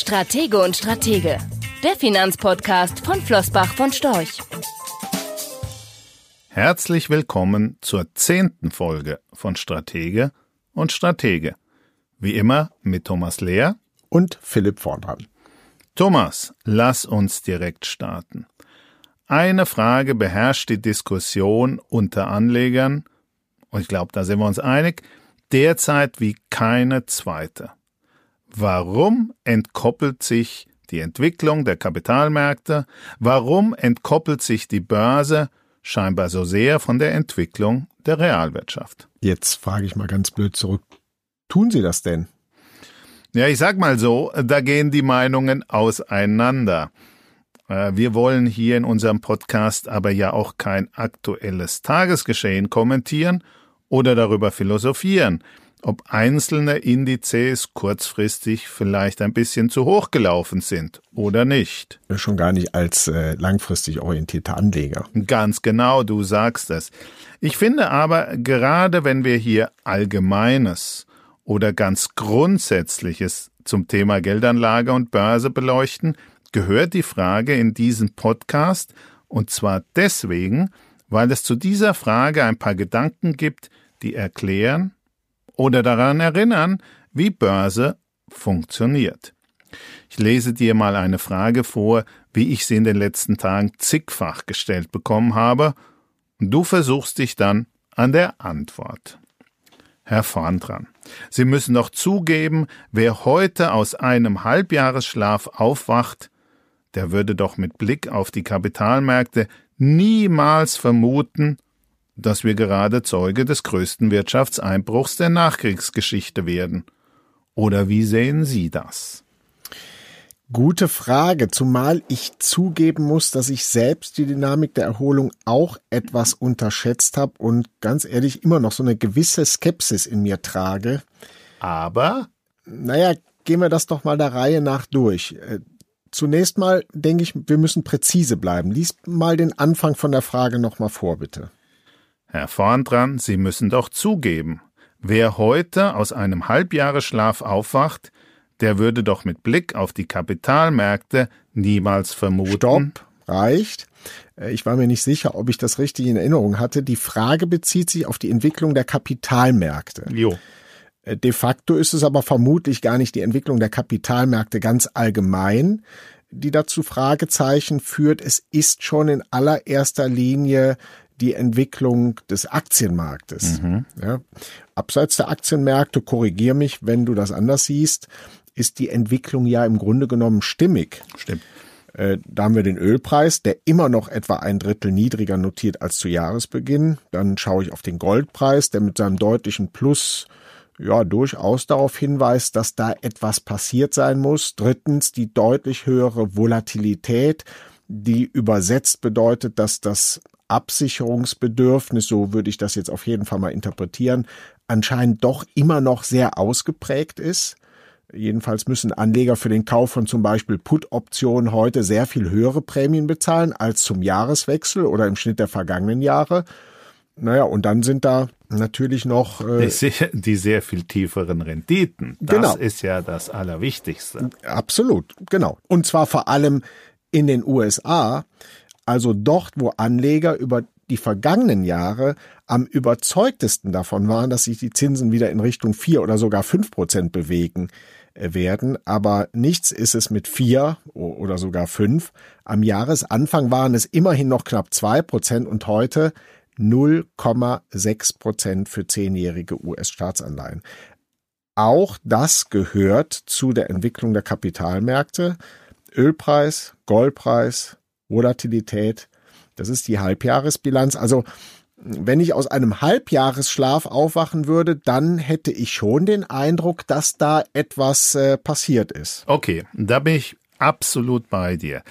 Stratege und Stratege, der Finanzpodcast von Flossbach von Storch. Herzlich willkommen zur zehnten Folge von Stratege und Stratege. Wie immer mit Thomas Lehr und Philipp Vordran. Thomas, lass uns direkt starten. Eine Frage beherrscht die Diskussion unter Anlegern, und ich glaube, da sind wir uns einig, derzeit wie keine zweite. Warum entkoppelt sich die Entwicklung der Kapitalmärkte, warum entkoppelt sich die Börse scheinbar so sehr von der Entwicklung der Realwirtschaft? Jetzt frage ich mal ganz blöd zurück. Tun Sie das denn? Ja, ich sag mal so, da gehen die Meinungen auseinander. Äh, wir wollen hier in unserem Podcast aber ja auch kein aktuelles Tagesgeschehen kommentieren oder darüber philosophieren, ob einzelne Indizes kurzfristig vielleicht ein bisschen zu hoch gelaufen sind oder nicht. Schon gar nicht als äh, langfristig orientierter Anleger. Ganz genau, du sagst es. Ich finde aber, gerade wenn wir hier Allgemeines oder ganz Grundsätzliches zum Thema Geldanlage und Börse beleuchten, gehört die Frage in diesen Podcast, und zwar deswegen, weil es zu dieser Frage ein paar Gedanken gibt, die erklären oder daran erinnern, wie Börse funktioniert. Ich lese dir mal eine Frage vor, wie ich sie in den letzten Tagen zigfach gestellt bekommen habe, und du versuchst dich dann an der Antwort. Herr Vorndran, Sie müssen doch zugeben, wer heute aus einem Halbjahresschlaf aufwacht, der würde doch mit Blick auf die Kapitalmärkte niemals vermuten, dass wir gerade Zeuge des größten Wirtschaftseinbruchs der Nachkriegsgeschichte werden. Oder wie sehen Sie das? Gute Frage, zumal ich zugeben muss, dass ich selbst die Dynamik der Erholung auch etwas unterschätzt habe und ganz ehrlich immer noch so eine gewisse Skepsis in mir trage. Aber? Naja, gehen wir das doch mal der Reihe nach durch. Äh, Zunächst mal denke ich, wir müssen präzise bleiben. Lies mal den Anfang von der Frage nochmal vor, bitte. Herr Vorndran, Sie müssen doch zugeben, wer heute aus einem Halbjahresschlaf aufwacht, der würde doch mit Blick auf die Kapitalmärkte niemals vermuten. Stopp, reicht. Äh, ich war mir nicht sicher, ob ich das richtig in Erinnerung hatte. Die Frage bezieht sich auf die Entwicklung der Kapitalmärkte. Jo. Äh, de facto ist es aber vermutlich gar nicht die Entwicklung der Kapitalmärkte ganz allgemein, die dazu Fragezeichen führt. Es ist schon in allererster Linie die Entwicklung des Aktienmarktes. Mhm. Ja. Abseits der Aktienmärkte, korrigier mich, wenn du das anders siehst, ist die Entwicklung ja im Grunde genommen stimmig. Stimmt. Äh, da haben wir den Ölpreis, der immer noch etwa ein Drittel niedriger notiert als zu Jahresbeginn. Dann schaue ich auf den Goldpreis, der mit seinem deutlichen Plus ja durchaus darauf hinweist, dass da etwas passiert sein muss. Drittens die deutlich höhere Volatilität, die übersetzt bedeutet, dass das Absicherungsbedürfnis, so würde ich das jetzt auf jeden Fall mal interpretieren, anscheinend doch immer noch sehr ausgeprägt ist. Jedenfalls müssen Anleger für den Kauf von zum Beispiel Put-Optionen heute sehr viel höhere Prämien bezahlen als zum Jahreswechsel oder im Schnitt der vergangenen Jahre. Naja, und dann sind da natürlich noch äh, die, sehr, die sehr viel tieferen Renditen. Das genau. ist ja das Allerwichtigste. Absolut, genau. Und zwar vor allem in den USA, also dort, wo Anleger über die vergangenen Jahre am überzeugtesten davon waren, dass sich die Zinsen wieder in Richtung vier oder sogar fünf Prozent bewegen äh, werden. Aber nichts ist es mit vier oder sogar fünf. Am Jahresanfang waren es immerhin noch knapp zwei Prozent und heute 0,6 Prozent für zehnjährige US-Staatsanleihen. Auch das gehört zu der Entwicklung der Kapitalmärkte. Ölpreis, Goldpreis, Volatilität, das ist die Halbjahresbilanz. Also wenn ich aus einem Halbjahresschlaf aufwachen würde, dann hätte ich schon den Eindruck, dass da etwas äh, passiert ist. Okay, da bin ich absolut bei dir.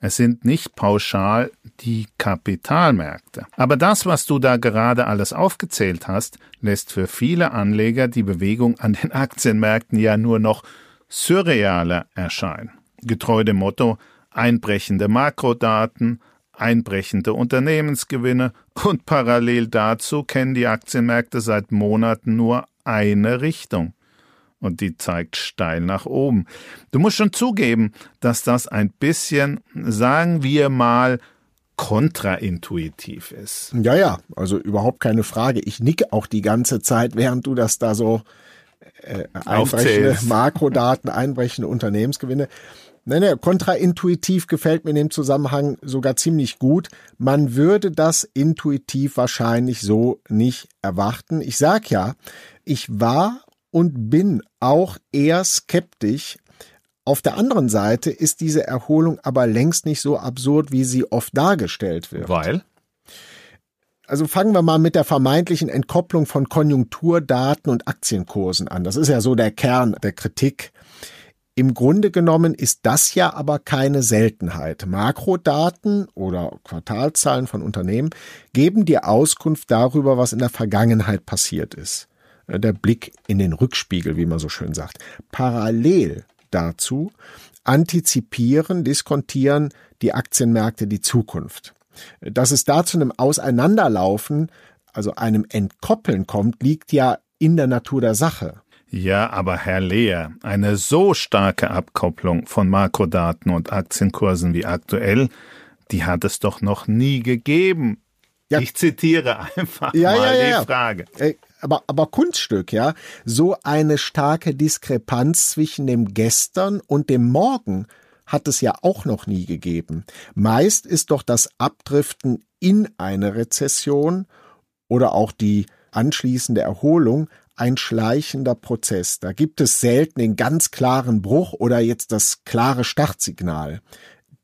Es sind nicht pauschal die Kapitalmärkte. Aber das, was du da gerade alles aufgezählt hast, lässt für viele Anleger die Bewegung an den Aktienmärkten ja nur noch surrealer erscheinen. Getreu dem Motto einbrechende Makrodaten, einbrechende Unternehmensgewinne und parallel dazu kennen die Aktienmärkte seit Monaten nur eine Richtung. und die zeigt steil nach oben. Du musst schon zugeben, dass das ein bisschen, sagen wir mal, kontraintuitiv ist. Ja, ja, also überhaupt keine Frage. Ich nicke auch die ganze Zeit, während du das da so äh, einbrechende Makrodaten, einbrechende Unternehmensgewinne. Nein, nein, kontraintuitiv gefällt mir in dem Zusammenhang sogar ziemlich gut. Man würde das intuitiv wahrscheinlich so nicht erwarten. Ich sag ja, ich war und bin auch eher skeptisch. Auf der anderen Seite ist diese Erholung aber längst nicht so absurd, wie sie oft dargestellt wird. Weil? Also fangen wir mal mit der vermeintlichen Entkopplung von Konjunkturdaten und Aktienkursen an. Das ist ja so der Kern der Kritik. Im Grunde genommen ist das ja aber keine Seltenheit. Makrodaten oder Quartalzahlen von Unternehmen geben dir Auskunft darüber, was in der Vergangenheit passiert ist. Äh, der Blick in den Rückspiegel, wie man so schön sagt. Parallel dazu antizipieren, diskontieren die Aktienmärkte die Zukunft. Dass es da zu einem Auseinanderlaufen, also einem Entkoppeln kommt, liegt ja in der Natur der Sache. Ja, aber Herr Lehr, eine so starke Abkopplung von Makrodaten und Aktienkursen wie aktuell, die hat es doch noch nie gegeben. Ja. Ich zitiere einfach ja, mal ja, die Frage. Äh, aber, aber Kunststück, ja. So eine starke Diskrepanz zwischen dem Gestern und dem Morgen hat es ja auch noch nie gegeben. Meist ist doch das Abdriften in eine Rezession oder auch die anschließende Erholung ein schleichender Prozess. Da gibt es selten den ganz klaren Bruch oder jetzt das klare Startsignal.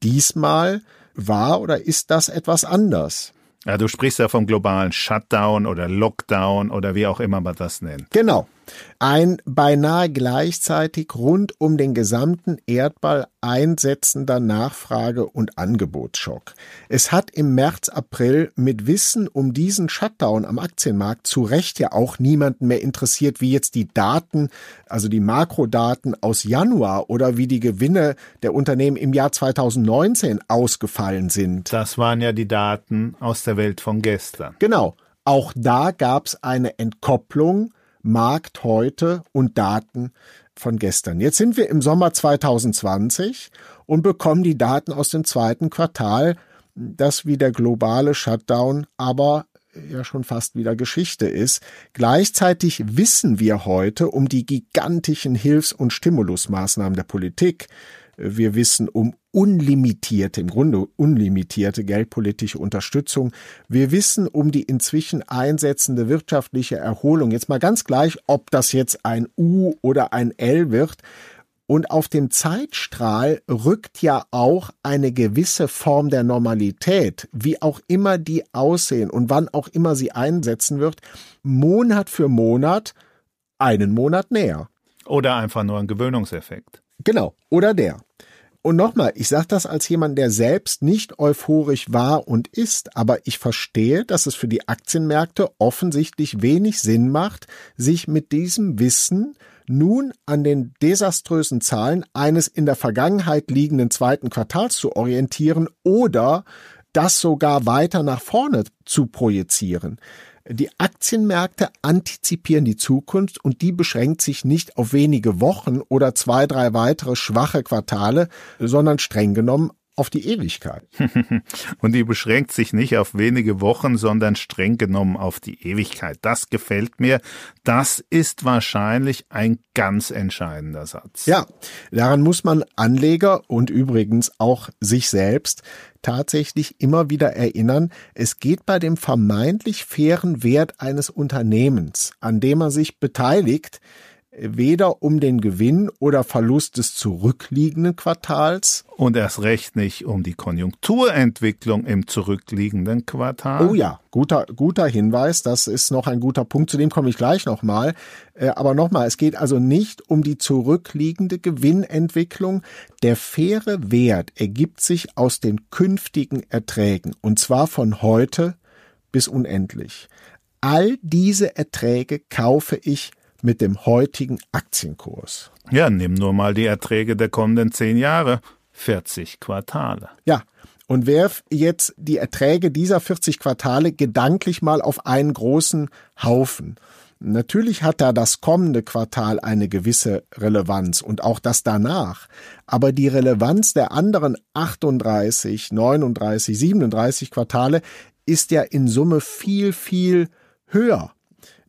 Diesmal war oder ist das etwas anders? Ja, du sprichst ja vom globalen Shutdown oder Lockdown oder wie auch immer man das nennt. Genau. Ein beinahe gleichzeitig rund um den gesamten Erdball einsetzender Nachfrage- und Angebotsschock. Es hat im März, April mit Wissen um diesen Shutdown am Aktienmarkt zu Recht ja auch niemanden mehr interessiert, wie jetzt die Daten, also die Makrodaten aus Januar oder wie die Gewinne der Unternehmen im Jahr 2019 ausgefallen sind. Das waren ja die Daten aus der Welt von gestern. Genau. Auch da gab es eine Entkopplung Markt heute und Daten von gestern. Jetzt sind wir im Sommer 2020 und bekommen die Daten aus dem zweiten Quartal, das wie der globale Shutdown aber ja schon fast wieder Geschichte ist. Gleichzeitig wissen wir heute um die gigantischen Hilfs- und Stimulusmaßnahmen der Politik. Wir wissen um unlimitierte, im Grunde unlimitierte geldpolitische Unterstützung. Wir wissen um die inzwischen einsetzende wirtschaftliche Erholung. Jetzt mal ganz gleich, ob das jetzt ein U oder ein L wird. Und auf dem Zeitstrahl rückt ja auch eine gewisse Form der Normalität, wie auch immer die aussehen und wann auch immer sie einsetzen wird, Monat für Monat einen Monat näher. Oder einfach nur ein Gewöhnungseffekt. Genau, oder der. Und nochmal, ich sage das als jemand, der selbst nicht euphorisch war und ist, aber ich verstehe, dass es für die Aktienmärkte offensichtlich wenig Sinn macht, sich mit diesem Wissen nun an den desaströsen Zahlen eines in der Vergangenheit liegenden zweiten Quartals zu orientieren oder das sogar weiter nach vorne zu projizieren. Die Aktienmärkte antizipieren die Zukunft und die beschränkt sich nicht auf wenige Wochen oder zwei, drei weitere schwache Quartale, sondern streng genommen auf die Ewigkeit. Und die beschränkt sich nicht auf wenige Wochen, sondern streng genommen auf die Ewigkeit. Das gefällt mir. Das ist wahrscheinlich ein ganz entscheidender Satz. Ja, daran muss man Anleger und übrigens auch sich selbst tatsächlich immer wieder erinnern, es geht bei dem vermeintlich fairen Wert eines Unternehmens, an dem man sich beteiligt, weder um den Gewinn oder Verlust des zurückliegenden Quartals. Und erst recht nicht um die Konjunkturentwicklung im zurückliegenden Quartal. Oh ja, guter, guter Hinweis. Das ist noch ein guter Punkt. Zu dem komme ich gleich nochmal. Äh, aber nochmal, es geht also nicht um die zurückliegende Gewinnentwicklung. Der faire Wert ergibt sich aus den künftigen Erträgen. Und zwar von heute bis unendlich. All diese Erträge kaufe ich mit dem heutigen Aktienkurs. Ja, nimm nur mal die Erträge der kommenden zehn Jahre. 40 Quartale. Ja, und werf jetzt die Erträge dieser 40 Quartale gedanklich mal auf einen großen Haufen. Natürlich hat da das kommende Quartal eine gewisse Relevanz und auch das danach. Aber die Relevanz der anderen 38, 39, 37 Quartale ist ja in Summe viel, viel höher.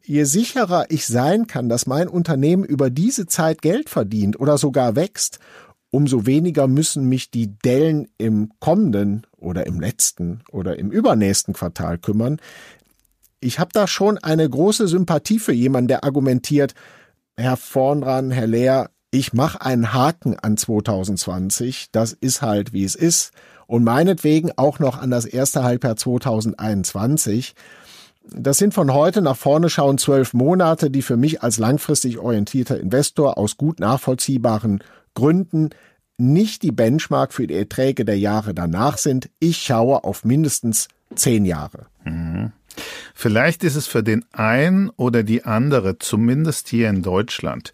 Je sicherer ich sein kann, dass mein Unternehmen über diese Zeit Geld verdient oder sogar wächst, umso weniger müssen mich die Dellen im kommenden oder im letzten oder im übernächsten Quartal kümmern. Ich habe da schon eine große Sympathie für jemanden, der argumentiert, Herr Vornran, Herr Lehr, ich mache einen Haken an 2020, das ist halt wie es ist und meinetwegen auch noch an das erste Halbjahr 2021. Das sind von heute nach vorne schauen zwölf Monate, die für mich als langfristig orientierter Investor aus gut nachvollziehbaren Gründen nicht die Benchmark für die Erträge der Jahre danach sind. Ich schaue auf mindestens zehn Jahre. Mhm. Vielleicht ist es für den einen oder die andere, zumindest hier in Deutschland,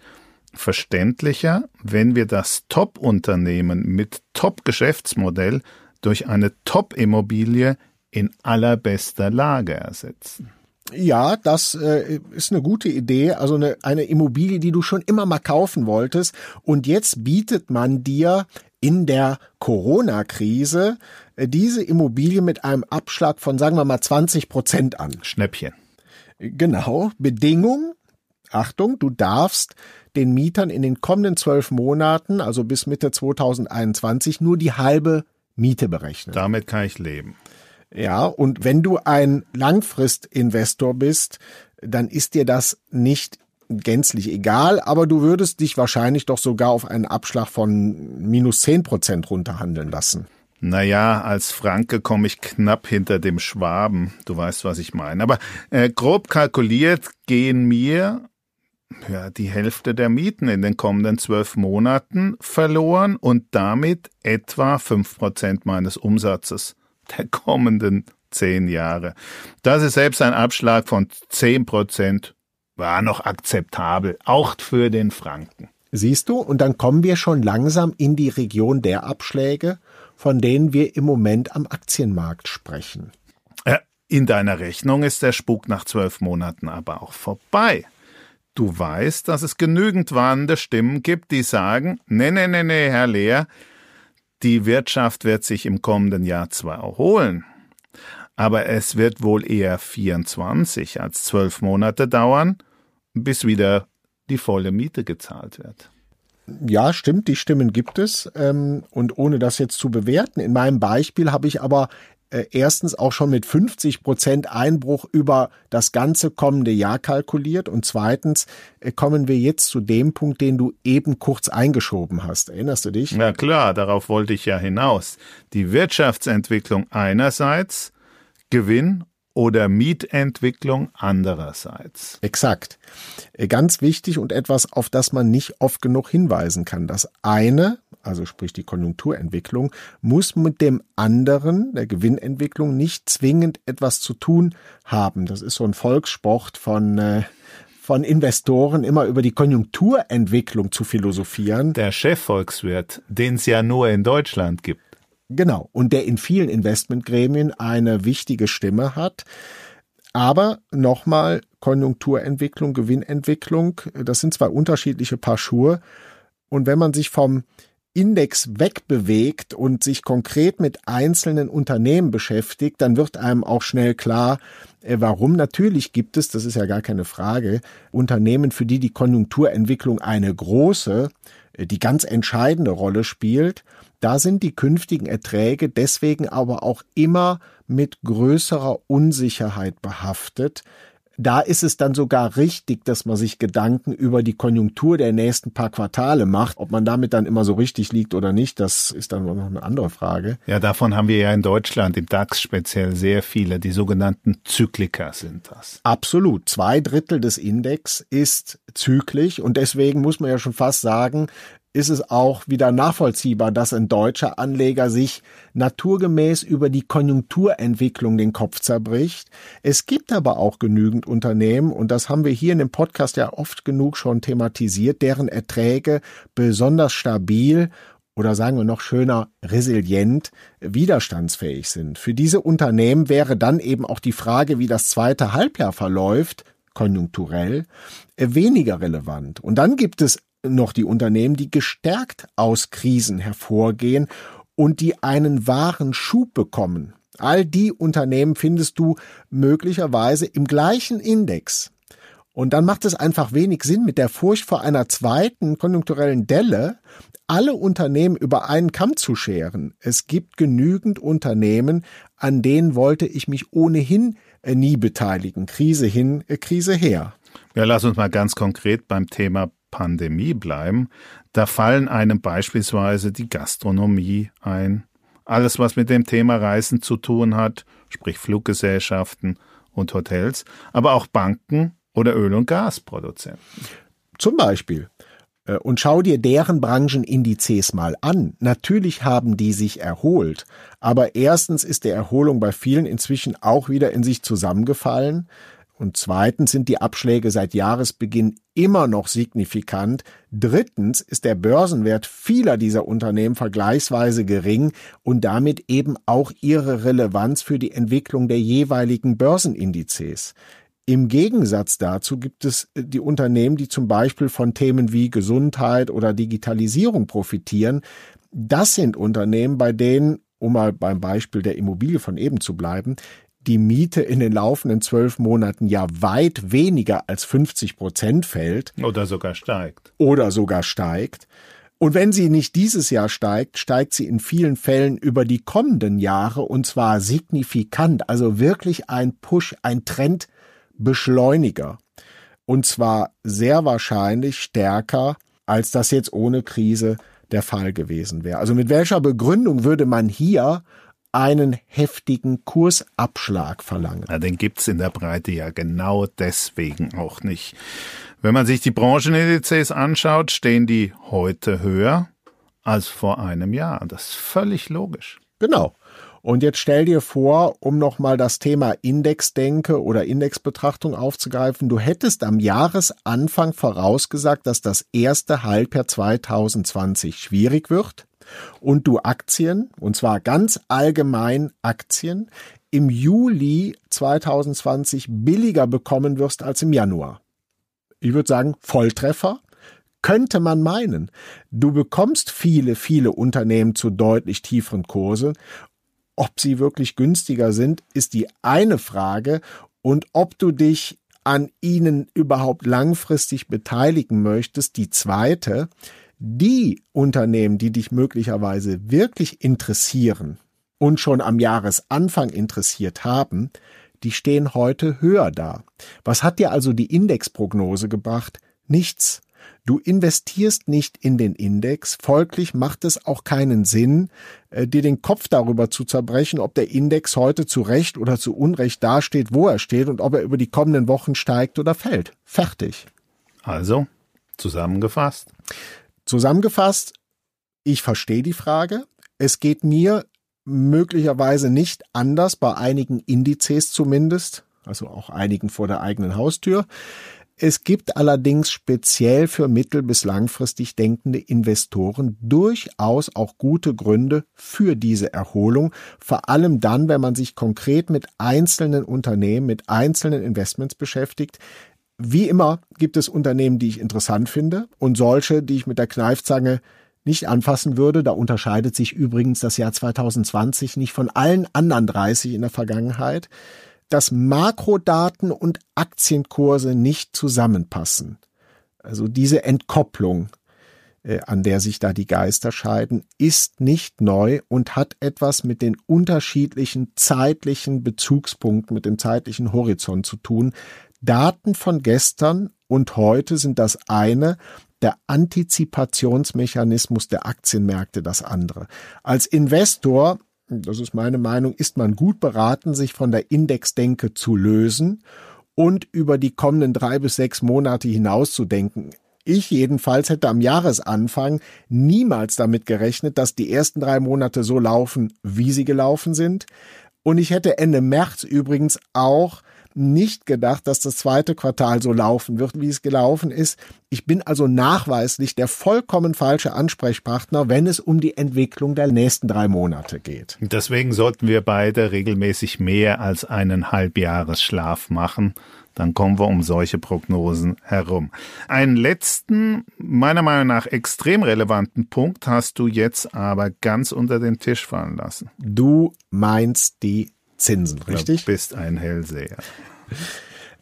verständlicher, wenn wir das Top-Unternehmen mit Top-Geschäftsmodell durch eine Top-Immobilie in allerbester Lage ersetzen. Ja, das äh, ist eine gute Idee. Also eine, eine Immobilie, die du schon immer mal kaufen wolltest. Und jetzt bietet man dir in der Corona-Krise äh, diese Immobilie mit einem Abschlag von, sagen wir mal, 20 Prozent an. Schnäppchen. Genau. Bedingung, Achtung, du darfst den Mietern in den kommenden zwölf Monaten, also bis Mitte 2021, nur die halbe Miete berechnen. Damit kann ich leben. Ja, und wenn du ein Langfristinvestor bist, dann ist dir das nicht gänzlich egal, aber du würdest dich wahrscheinlich doch sogar auf einen Abschlag von minus zehn Prozent runterhandeln lassen. Naja, als Franke komme ich knapp hinter dem Schwaben. Du weißt, was ich meine. Aber äh, grob kalkuliert gehen mir ja, die Hälfte der Mieten in den kommenden zwölf Monaten verloren und damit etwa fünf Prozent meines Umsatzes der kommenden zehn Jahre. Das ist selbst ein Abschlag von zehn Prozent war noch akzeptabel, auch für den Franken. Siehst du, und dann kommen wir schon langsam in die Region der Abschläge, von denen wir im Moment am Aktienmarkt sprechen. In deiner Rechnung ist der Spuk nach zwölf Monaten aber auch vorbei. Du weißt, dass es genügend warnende Stimmen gibt, die sagen, nee, nee, nee, nee, Herr Lehr, die Wirtschaft wird sich im kommenden Jahr zwar erholen, aber es wird wohl eher 24 als zwölf Monate dauern, bis wieder die volle Miete gezahlt wird. Ja, stimmt, die Stimmen gibt es. Ähm, und ohne das jetzt zu bewerten, in meinem Beispiel habe ich aber äh, erstens auch schon mit 50 Prozent Einbruch über das ganze kommende Jahr kalkuliert und zweitens äh, kommen wir jetzt zu dem Punkt, den du eben kurz eingeschoben hast. Erinnerst du dich? Ja klar, darauf wollte ich ja hinaus. Die Wirtschaftsentwicklung einerseits, Gewinn oder Mietentwicklung andererseits. Exakt. Äh, ganz wichtig und etwas, auf das man nicht oft genug hinweisen kann. Das eine, also sprich die Konjunkturentwicklung, muss mit dem anderen, der Gewinnentwicklung, nicht zwingend etwas zu tun haben. Das ist so ein Volkssport von äh, von Investoren immer über die Konjunkturentwicklung zu philosophieren. Der Chefvolkswirt, den es ja nur in Deutschland gibt. Genau, und der in vielen Investmentgremien eine wichtige Stimme hat. Aber nochmal, Konjunkturentwicklung, Gewinnentwicklung, das sind zwei unterschiedliche Paar Schuhe. Und wenn man sich vom Index wegbewegt und sich konkret mit einzelnen Unternehmen beschäftigt, dann wird einem auch schnell klar, äh, warum. Natürlich gibt es, das ist ja gar keine Frage, Unternehmen, für die die Konjunkturentwicklung eine große, äh, die ganz entscheidende Rolle spielt. Da sind die künftigen Erträge deswegen aber auch immer mit größerer Unsicherheit behaftet, da ist es dann sogar richtig, dass man sich Gedanken über die Konjunktur der nächsten paar Quartale macht. Ob man damit dann immer so richtig liegt oder nicht, das ist dann noch eine andere Frage. Ja, davon haben wir ja in Deutschland, im DAX speziell, sehr viele. Die sogenannten Zykliker sind das. Absolut. Zwei Drittel des Index ist zyklisch und deswegen muss man ja schon fast sagen, ist es auch wieder nachvollziehbar, dass ein deutscher Anleger sich naturgemäß über die Konjunkturentwicklung den Kopf zerbricht. Es gibt aber auch genügend Unternehmen, und das haben wir hier in dem Podcast ja oft genug schon thematisiert, deren Erträge besonders stabil oder sagen wir noch schöner resilient, widerstandsfähig sind. Für diese Unternehmen wäre dann eben auch die Frage, wie das zweite Halbjahr verläuft, konjunkturell weniger relevant. Und dann gibt es noch die Unternehmen, die gestärkt aus Krisen hervorgehen und die einen wahren Schub bekommen. All die Unternehmen findest du möglicherweise im gleichen Index. Und dann macht es einfach wenig Sinn, mit der Furcht vor einer zweiten konjunkturellen Delle alle Unternehmen über einen Kamm zu scheren. Es gibt genügend Unternehmen, an denen wollte ich mich ohnehin äh, nie beteiligen. Krise hin, äh, Krise her. Ja, lass uns mal ganz konkret beim Thema Pandemie bleiben. Da fallen einem beispielsweise die Gastronomie ein. Alles, was mit dem Thema Reisen zu tun hat, sprich Fluggesellschaften und Hotels, aber auch Banken oder Öl- und Gasproduzenten. Zum Beispiel. Äh, und schau dir deren Branchenindizes mal an. Natürlich haben die sich erholt. Aber erstens ist der Erholung bei vielen inzwischen auch wieder in sich zusammengefallen. Und zweitens sind die Abschläge seit Jahresbeginn immer noch signifikant. Drittens ist der Börsenwert vieler dieser Unternehmen vergleichsweise gering und damit eben auch ihre Relevanz für die Entwicklung der jeweiligen Börsenindizes. Im Gegensatz dazu gibt es äh, die Unternehmen, die zum Beispiel von Themen wie Gesundheit oder Digitalisierung profitieren. Das sind Unternehmen, bei denen, um mal beim Beispiel der Immobilie von eben zu bleiben, die Miete in den laufenden zwölf Monaten ja weit weniger als 50 Prozent fällt. Oder sogar steigt. Oder sogar steigt. Und wenn sie nicht dieses Jahr steigt, steigt sie in vielen Fällen über die kommenden Jahre und zwar signifikant. Also wirklich ein Push, ein Trend, Beschleuniger. Und zwar sehr wahrscheinlich stärker, als das jetzt ohne Krise der Fall gewesen wäre. Also mit welcher Begründung würde man hier einen heftigen Kursabschlag verlangen? Ja, den gibt's in der Breite ja genau deswegen auch nicht. Wenn man sich die Branchenindizes anschaut, stehen die heute höher als vor einem Jahr. Das ist völlig logisch. Genau. Und jetzt stell dir vor, um nochmal das Thema Indexdenke oder Indexbetrachtung aufzugreifen, du hättest am Jahresanfang vorausgesagt, dass das erste Halbjahr 2020 schwierig wird und du Aktien, und zwar ganz allgemein Aktien, im Juli 2020 billiger bekommen wirst als im Januar. Ich würde sagen, Volltreffer könnte man meinen. Du bekommst viele, viele Unternehmen zu deutlich tieferen Kursen ob sie wirklich günstiger sind, ist die eine Frage und ob du dich an ihnen überhaupt langfristig beteiligen möchtest, die zweite. Die Unternehmen, die dich möglicherweise wirklich interessieren und schon am Jahresanfang interessiert haben, die stehen heute höher da. Was hat dir also die Indexprognose gebracht? Nichts. Du investierst nicht in den Index, folglich macht es auch keinen Sinn, äh, dir den Kopf darüber zu zerbrechen, ob der Index heute zu Recht oder zu Unrecht dasteht, wo er steht und ob er über die kommenden Wochen steigt oder fällt. Fertig. Also, zusammengefasst. Zusammengefasst, ich verstehe die Frage. Es geht mir möglicherweise nicht anders, bei einigen Indizes zumindest, also auch einigen vor der eigenen Haustür. Es gibt allerdings speziell für mittel- bis langfristig denkende Investoren durchaus auch gute Gründe für diese Erholung, vor allem dann, wenn man sich konkret mit einzelnen Unternehmen, mit einzelnen Investments beschäftigt. Wie immer gibt es Unternehmen, die ich interessant finde und solche, die ich mit der Kneifzange nicht anfassen würde. Da unterscheidet sich übrigens das Jahr 2020 nicht von allen anderen 30 in der Vergangenheit dass Makrodaten und Aktienkurse nicht zusammenpassen. Also diese Entkopplung, äh, an der sich da die Geister scheiden, ist nicht neu und hat etwas mit den unterschiedlichen zeitlichen Bezugspunkten, mit dem zeitlichen Horizont zu tun. Daten von gestern und heute sind das eine, der Antizipationsmechanismus der Aktienmärkte das andere. Als Investor das ist meine Meinung, ist man gut beraten, sich von der Indexdenke zu lösen und über die kommenden drei bis sechs Monate hinauszudenken. Ich jedenfalls hätte am Jahresanfang niemals damit gerechnet, dass die ersten drei Monate so laufen, wie sie gelaufen sind. Und ich hätte Ende März übrigens auch nicht gedacht, dass das zweite Quartal so laufen wird, wie es gelaufen ist. Ich bin also nachweislich der vollkommen falsche Ansprechpartner, wenn es um die Entwicklung der nächsten drei Monate geht. Deswegen sollten wir beide regelmäßig mehr als einen Halbjahresschlaf machen, dann kommen wir um solche Prognosen herum. Einen letzten, meiner Meinung nach extrem relevanten Punkt hast du jetzt aber ganz unter den Tisch fallen lassen. Du meinst die Zinsen, richtig? Du bist ein Hellseher.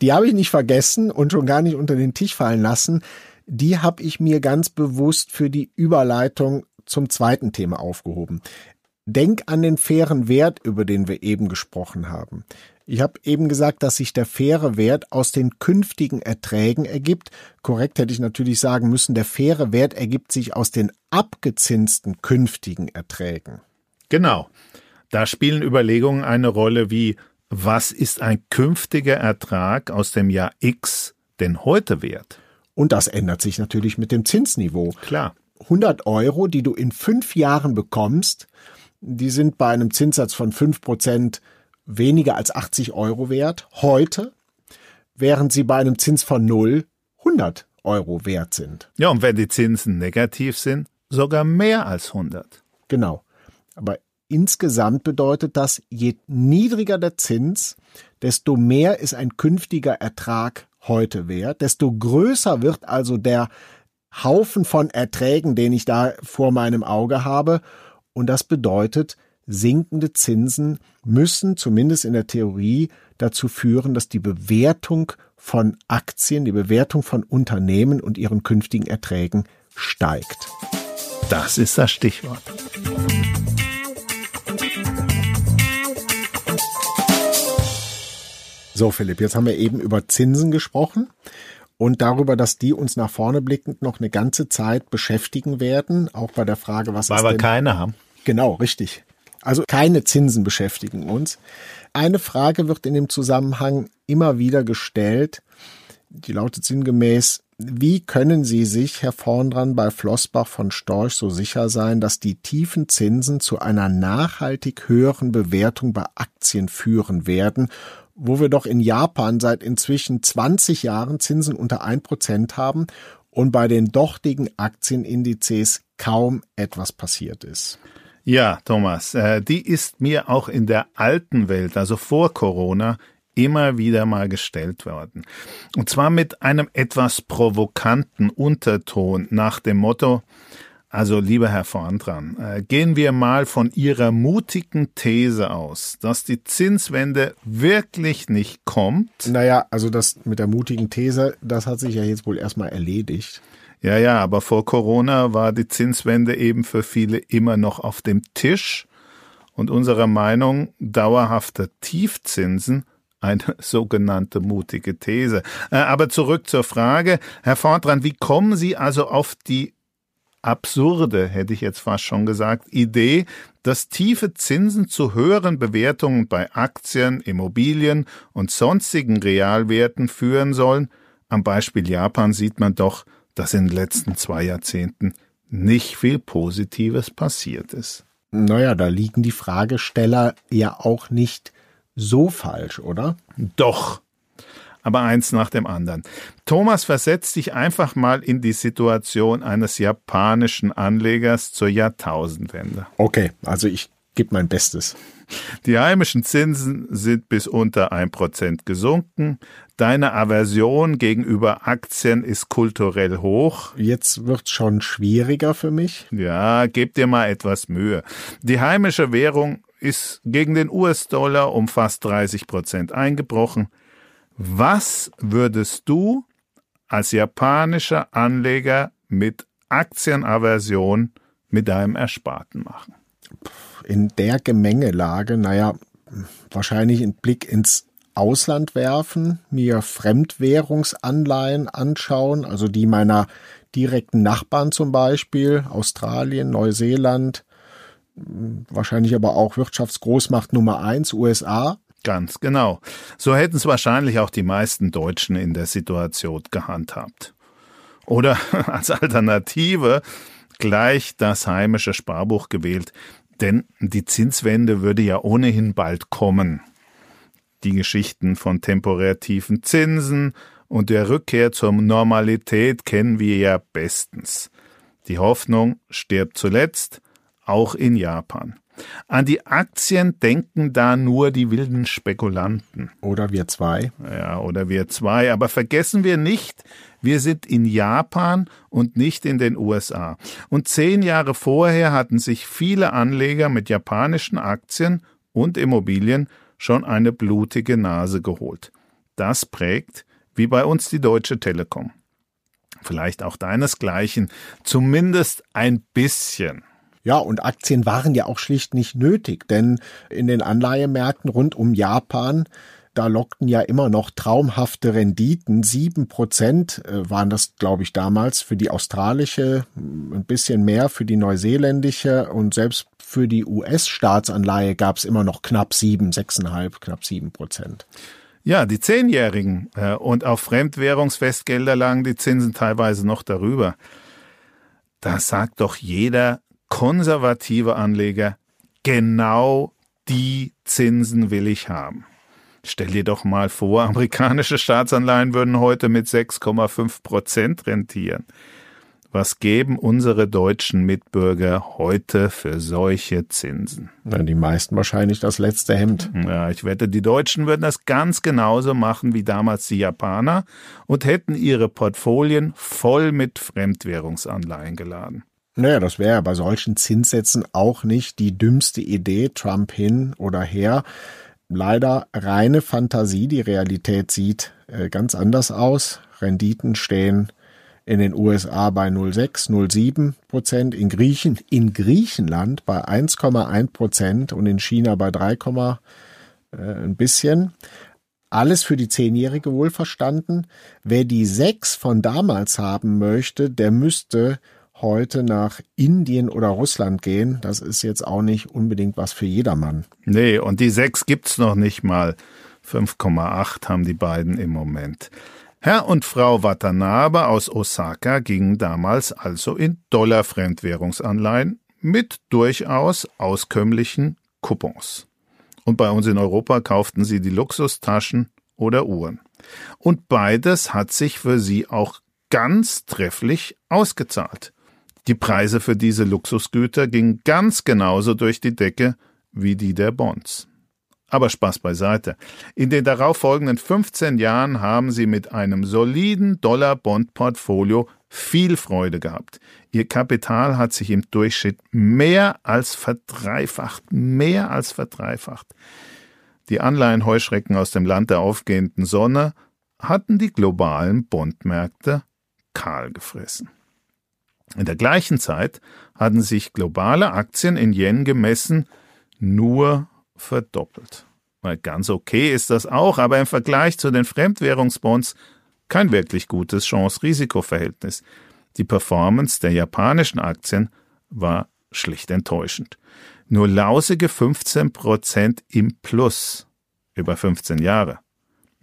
Die habe ich nicht vergessen und schon gar nicht unter den Tisch fallen lassen. Die habe ich mir ganz bewusst für die Überleitung zum zweiten Thema aufgehoben. Denk an den fairen Wert, über den wir eben gesprochen haben. Ich habe eben gesagt, dass sich der faire Wert aus den künftigen Erträgen ergibt. Korrekt hätte ich natürlich sagen müssen, der faire Wert ergibt sich aus den abgezinsten künftigen Erträgen. Genau. Da spielen Überlegungen eine Rolle wie, was ist ein künftiger Ertrag aus dem Jahr X denn heute wert? Und das ändert sich natürlich mit dem Zinsniveau. Klar. 100 Euro, die du in fünf Jahren bekommst, die sind bei einem Zinssatz von fünf Prozent weniger als 80 Euro wert heute, während sie bei einem Zins von null 100 Euro wert sind. Ja, und wenn die Zinsen negativ sind, sogar mehr als 100. Genau. Aber insgesamt bedeutet das, je niedriger der Zins, desto mehr ist ein künftiger Ertrag heute wert, desto größer wird also der Haufen von Erträgen, den ich da vor meinem Auge habe. Und das bedeutet, sinkende Zinsen müssen zumindest in der Theorie dazu führen, dass die Bewertung von Aktien, die Bewertung von Unternehmen und ihren künftigen Erträgen steigt. Das ist das Stichwort. So, Philipp, jetzt haben wir eben über Zinsen gesprochen und darüber, dass die uns nach vorne blickend noch eine ganze Zeit beschäftigen werden, auch bei der Frage, was Weil ist wir denn keine haben. Genau, richtig. Also keine Zinsen beschäftigen uns. Eine Frage wird in dem Zusammenhang immer wieder gestellt, die lautet sinngemäß, wie können Sie sich, Herr Vorndran, bei Flossbach von Storch so sicher sein, dass die tiefen Zinsen zu einer nachhaltig höheren Bewertung bei Aktien führen werden, wo wir doch in Japan seit inzwischen 20 Jahren Zinsen unter 1% haben und bei den dortigen Aktienindizes kaum etwas passiert ist? Ja, Thomas, äh, die ist mir auch in der alten Welt, also vor Corona, immer wieder mal gestellt worden. Und zwar mit einem etwas provokanten Unterton nach dem Motto, also lieber Herr Vorndran, äh, gehen wir mal von Ihrer mutigen These aus, dass die Zinswende wirklich nicht kommt. Naja, also das mit der mutigen These, das hat sich ja jetzt wohl erstmal erledigt. Ja, ja, aber vor Corona war die Zinswende eben für viele immer noch auf dem Tisch und unserer Meinung dauerhafter Tiefzinsen eine sogenannte mutige These. Äh, aber zurück zur Frage, Herr Fortran, wie kommen Sie also auf die absurde, hätte ich jetzt fast schon gesagt, Idee, dass tiefe Zinsen zu höheren Bewertungen bei Aktien, Immobilien und sonstigen Realwerten führen sollen? Am Beispiel Japan sieht man doch, dass in den letzten zwei Jahrzehnten nicht viel Positives passiert ist. Naja, da liegen die Fragesteller ja auch nicht so falsch, oder? Doch. Aber eins nach dem anderen. Thomas versetzt dich einfach mal in die Situation eines japanischen Anlegers zur Jahrtausendwende. Okay, also ich gebe mein Bestes. Die heimischen Zinsen sind bis unter ein Prozent gesunken. Deine Aversion gegenüber Aktien ist kulturell hoch. Jetzt wird's schon schwieriger für mich. Ja, gib dir mal etwas Mühe. Die heimische Währung ist gegen den US-Dollar um fast 30 Prozent eingebrochen. Was würdest du als japanischer Anleger mit Aktienaversion mit deinem Ersparten machen? In der Gemengelage, naja, wahrscheinlich einen Blick ins Ausland werfen, mir Fremdwährungsanleihen anschauen, also die meiner direkten Nachbarn zum Beispiel, Australien, Neuseeland, wahrscheinlich aber auch Wirtschaftsgroßmacht Nummer eins, USA. Ganz genau. So hätten es wahrscheinlich auch die meisten Deutschen in der Situation gehandhabt. Oder als Alternative gleich das heimische Sparbuch gewählt, denn die Zinswende würde ja ohnehin bald kommen. Die Geschichten von temporär tiefen Zinsen und der Rückkehr zur Normalität kennen wir ja bestens. Die Hoffnung stirbt zuletzt, auch in Japan. An die Aktien denken da nur die wilden Spekulanten. Oder wir zwei. Ja, oder wir zwei. Aber vergessen wir nicht, wir sind in Japan und nicht in den USA. Und zehn Jahre vorher hatten sich viele Anleger mit japanischen Aktien und Immobilien schon eine blutige Nase geholt. Das prägt, wie bei uns die Deutsche Telekom. Vielleicht auch deinesgleichen, zumindest ein bisschen. Ja, und Aktien waren ja auch schlicht nicht nötig, denn in den Anleihemärkten rund um Japan da lockten ja immer noch traumhafte Renditen. Sieben Prozent äh, waren das, glaube ich, damals für die australische, ein bisschen mehr für die neuseeländische und selbst für die US-Staatsanleihe gab es immer noch knapp sieben, sechseinhalb, knapp sieben Prozent. Ja, die Zehnjährigen äh, und auf Fremdwährungsfestgelder lagen die Zinsen teilweise noch darüber. Da sagt doch jeder konservative Anleger, genau die Zinsen will ich haben. Stell dir doch mal vor, amerikanische Staatsanleihen würden heute mit 6,5 Prozent rentieren. Was geben unsere deutschen Mitbürger heute für solche Zinsen? Na, die meisten wahrscheinlich das letzte Hemd. Ja, ich wette, die Deutschen würden das ganz genauso machen wie damals die Japaner und hätten ihre Portfolien voll mit Fremdwährungsanleihen geladen. Naja, das wäre bei solchen Zinssätzen auch nicht die dümmste Idee, Trump hin oder her leider reine Fantasie. Die Realität sieht äh, ganz anders aus. Renditen stehen in den USA bei 0,6, 0,7 Prozent, in, Griechen, in Griechenland bei 1,1 Prozent und in China bei 3, äh, ein bisschen. Alles für die Zehnjährige wohlverstanden. Wer die sechs von damals haben möchte, der müsste heute nach Indien oder Russland gehen, das ist jetzt auch nicht unbedingt was für jedermann. Nee, und die sechs gibt's noch nicht mal. 5,8 haben die beiden im Moment. Herr und Frau Watanabe aus Osaka gingen damals also in Dollar-Fremdwährungsanleihen mit durchaus auskömmlichen Coupons. Und bei uns in Europa kauften sie die Luxustaschen oder Uhren. Und beides hat sich für sie auch ganz trefflich ausgezahlt. Die Preise für diese Luxusgüter gingen ganz genauso durch die Decke wie die der Bonds. Aber Spaß beiseite. In den darauffolgenden 15 Jahren haben sie mit einem soliden Dollar-Bond-Portfolio viel Freude gehabt. Ihr Kapital hat sich im Durchschnitt mehr als verdreifacht, mehr als verdreifacht. Die Anleihenheuschrecken aus dem Land der aufgehenden Sonne hatten die globalen Bondmärkte kahl gefressen. In der gleichen Zeit hatten sich globale Aktien in Yen gemessen nur verdoppelt. Weil ganz okay ist das auch, aber im Vergleich zu den Fremdwährungsbonds kein wirklich gutes Chance-Risiko-Verhältnis. Die Performance der japanischen Aktien war schlicht enttäuschend. Nur lausige 15 Prozent im Plus über 15 Jahre.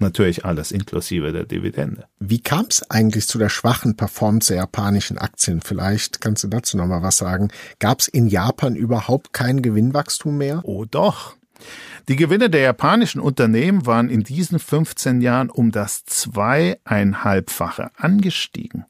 Natürlich alles inklusive der Dividende. Wie kam es eigentlich zu der schwachen Performance der japanischen Aktien? Vielleicht kannst du dazu noch mal was sagen. Gab es in Japan überhaupt kein Gewinnwachstum mehr? Oh doch. Die Gewinne der japanischen Unternehmen waren in diesen 15 Jahren um das zweieinhalbfache angestiegen.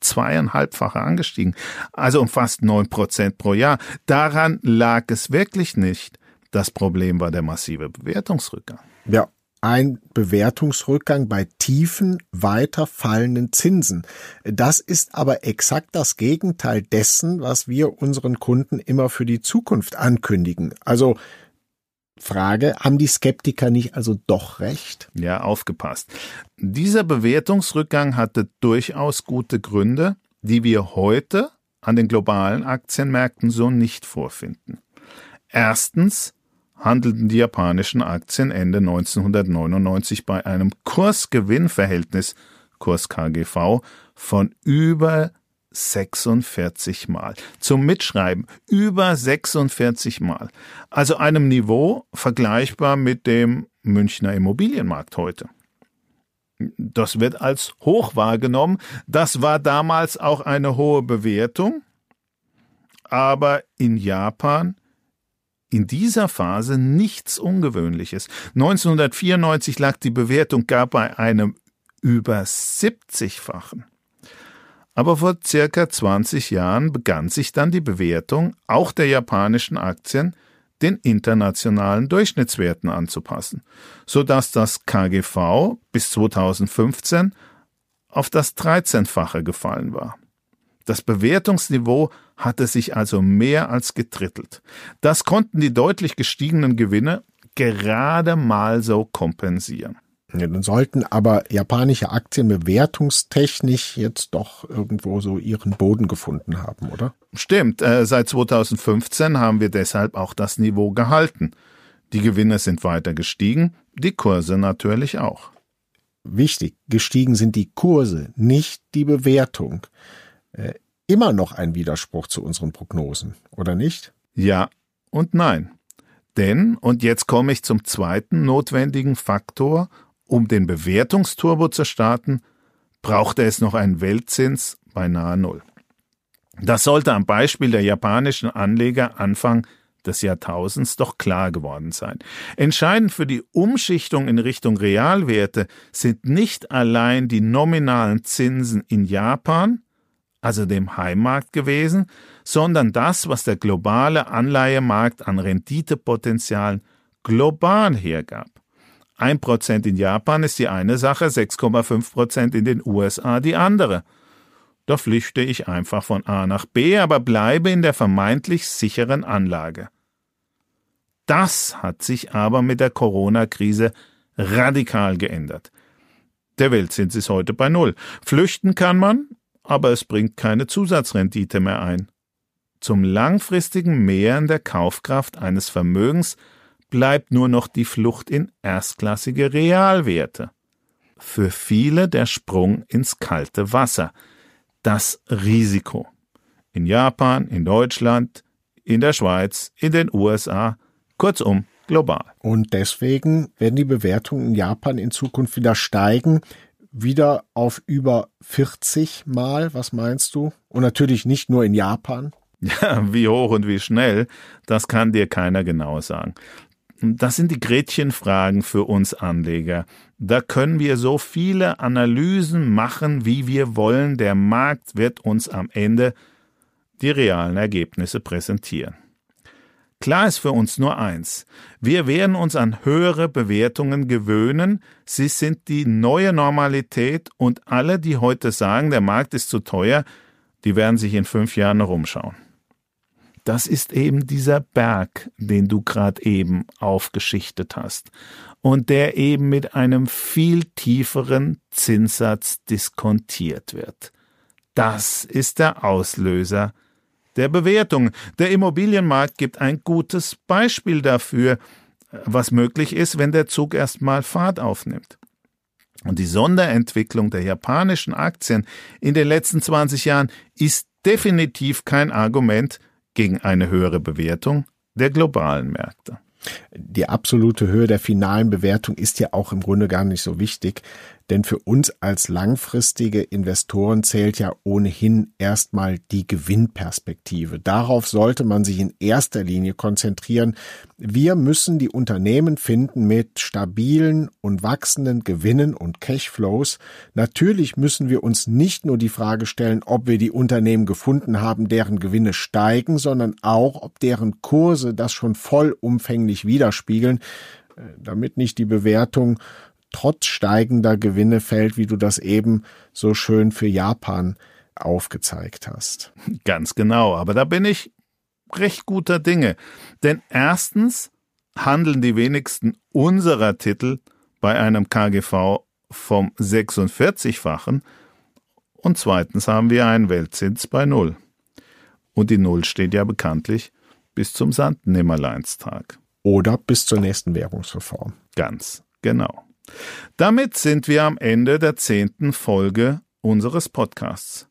Zweieinhalbfache angestiegen. Also um fast neun Prozent pro Jahr. Daran lag es wirklich nicht. Das Problem war der massive Bewertungsrückgang. Ja, ein Bewertungsrückgang bei tiefen, weiter fallenden Zinsen. Das ist aber exakt das Gegenteil dessen, was wir unseren Kunden immer für die Zukunft ankündigen. Also Frage, haben die Skeptiker nicht also doch recht? Ja, aufgepasst. Dieser Bewertungsrückgang hatte durchaus gute Gründe, die wir heute an den globalen Aktienmärkten so nicht vorfinden. Erstens handelten die japanischen Aktien Ende 1999 bei einem Kursgewinnverhältnis Kurs KGV von über 46 Mal. Zum Mitschreiben über 46 Mal. Also einem Niveau vergleichbar mit dem Münchner Immobilienmarkt heute. Das wird als hoch wahrgenommen. Das war damals auch eine hohe Bewertung. Aber in Japan in dieser Phase nichts Ungewöhnliches. 1994 lag die Bewertung gar bei einem über 70-fachen. Aber vor circa 20 Jahren begann sich dann die Bewertung auch der japanischen Aktien den internationalen Durchschnittswerten anzupassen, sodass das KGV bis 2015 auf das 13-fache gefallen war. Das Bewertungsniveau hatte sich also mehr als getrittelt. Das konnten die deutlich gestiegenen Gewinne gerade mal so kompensieren. Ja, dann sollten aber japanische Aktien bewertungstechnisch jetzt doch irgendwo so ihren Boden gefunden haben, oder? Stimmt, äh, seit 2015 haben wir deshalb auch das Niveau gehalten. Die Gewinne sind weiter gestiegen, die Kurse natürlich auch. Wichtig, gestiegen sind die Kurse, nicht die Bewertung. Äh, immer noch ein Widerspruch zu unseren Prognosen, oder nicht? Ja und nein. Denn, und jetzt komme ich zum zweiten notwendigen Faktor, um den Bewertungsturbo zu starten, brauchte es noch einen Weltzins bei nahe Null. Das sollte am Beispiel der japanischen Anleger Anfang des Jahrtausends doch klar geworden sein. Entscheidend für die Umschichtung in Richtung Realwerte sind nicht allein die nominalen Zinsen in Japan, also dem Heimmarkt gewesen, sondern das, was der globale Anleihemarkt an Renditepotenzialen global hergab. 1% in Japan ist die eine Sache, 6,5% in den USA die andere. Da flüchte ich einfach von A nach B, aber bleibe in der vermeintlich sicheren Anlage. Das hat sich aber mit der Corona-Krise radikal geändert. Der Weltzins ist heute bei Null. Flüchten kann man, aber es bringt keine Zusatzrendite mehr ein. Zum langfristigen Mehren der Kaufkraft eines Vermögens bleibt nur noch die Flucht in erstklassige Realwerte. Für viele der Sprung ins kalte Wasser. Das Risiko. In Japan, in Deutschland, in der Schweiz, in den USA, kurzum global. Und deswegen werden die Bewertungen in Japan in Zukunft wieder steigen, wieder auf über 40 Mal, was meinst du? Und natürlich nicht nur in Japan. Ja, wie hoch und wie schnell, das kann dir keiner genau sagen. Das sind die Gretchenfragen für uns Anleger. Da können wir so viele Analysen machen, wie wir wollen. Der Markt wird uns am Ende die realen Ergebnisse präsentieren. Klar ist für uns nur eins. Wir werden uns an höhere Bewertungen gewöhnen. Sie sind die neue Normalität und alle, die heute sagen, der Markt ist zu teuer, die werden sich in fünf Jahren noch umschauen das ist eben dieser Berg, den du gerade eben aufgeschichtet hast und der eben mit einem viel tieferen Zinssatz diskontiert wird. Das ist der Auslöser der Bewertung. Der Immobilienmarkt gibt ein gutes Beispiel dafür, was möglich ist, wenn der Zug erstmal Fahrt aufnimmt. Und die Sonderentwicklung der japanischen Aktien in den letzten 20 Jahren ist definitiv kein Argument gegen eine höhere Bewertung der globalen Märkte. Die absolute Höhe der finalen Bewertung ist ja auch im Grunde gar nicht so wichtig. Denn für uns als langfristige Investoren zählt ja ohnehin erstmal die Gewinnperspektive. Darauf sollte man sich in erster Linie konzentrieren. Wir müssen die Unternehmen finden mit stabilen und wachsenden Gewinnen und Cashflows. Natürlich müssen wir uns nicht nur die Frage stellen, ob wir die Unternehmen gefunden haben, deren Gewinne steigen, sondern auch, ob deren Kurse das schon vollumfänglich widerspiegeln äh, damit nicht die Bewertung trotz steigender Gewinne fällt, wie du das eben so schön für Japan aufgezeigt hast. Ganz genau, aber da bin ich recht guter Dinge. Denn erstens handeln die wenigsten unserer Titel bei einem KGV vom 46-fachen und zweitens haben wir einen Weltzins bei Null. Und die Null steht ja bekanntlich bis zum Sandnimmerleinstag. Oder bis zur nächsten Währungsreform. Ganz genau. Damit sind wir am Ende der zehnten Folge unseres Podcasts.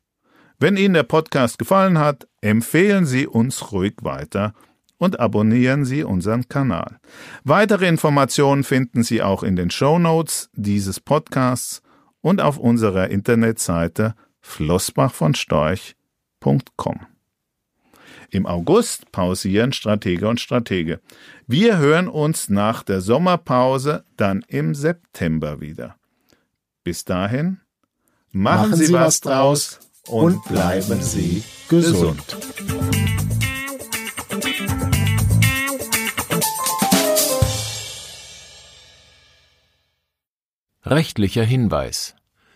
Wenn Ihnen der Podcast gefallen hat, empfehlen Sie uns ruhig weiter und abonnieren Sie unseren Kanal. Weitere Informationen finden Sie auch in den Show Notes dieses Podcasts und auf unserer Internetseite flossbachvonstorch.com. Im August pausieren Stratege und Stratege. Wir hören uns nach der Sommerpause dann im September wieder. Bis dahin, machen, machen Sie, was draus und bleiben Sie gesund. gesund. Rechtlicher Hinweis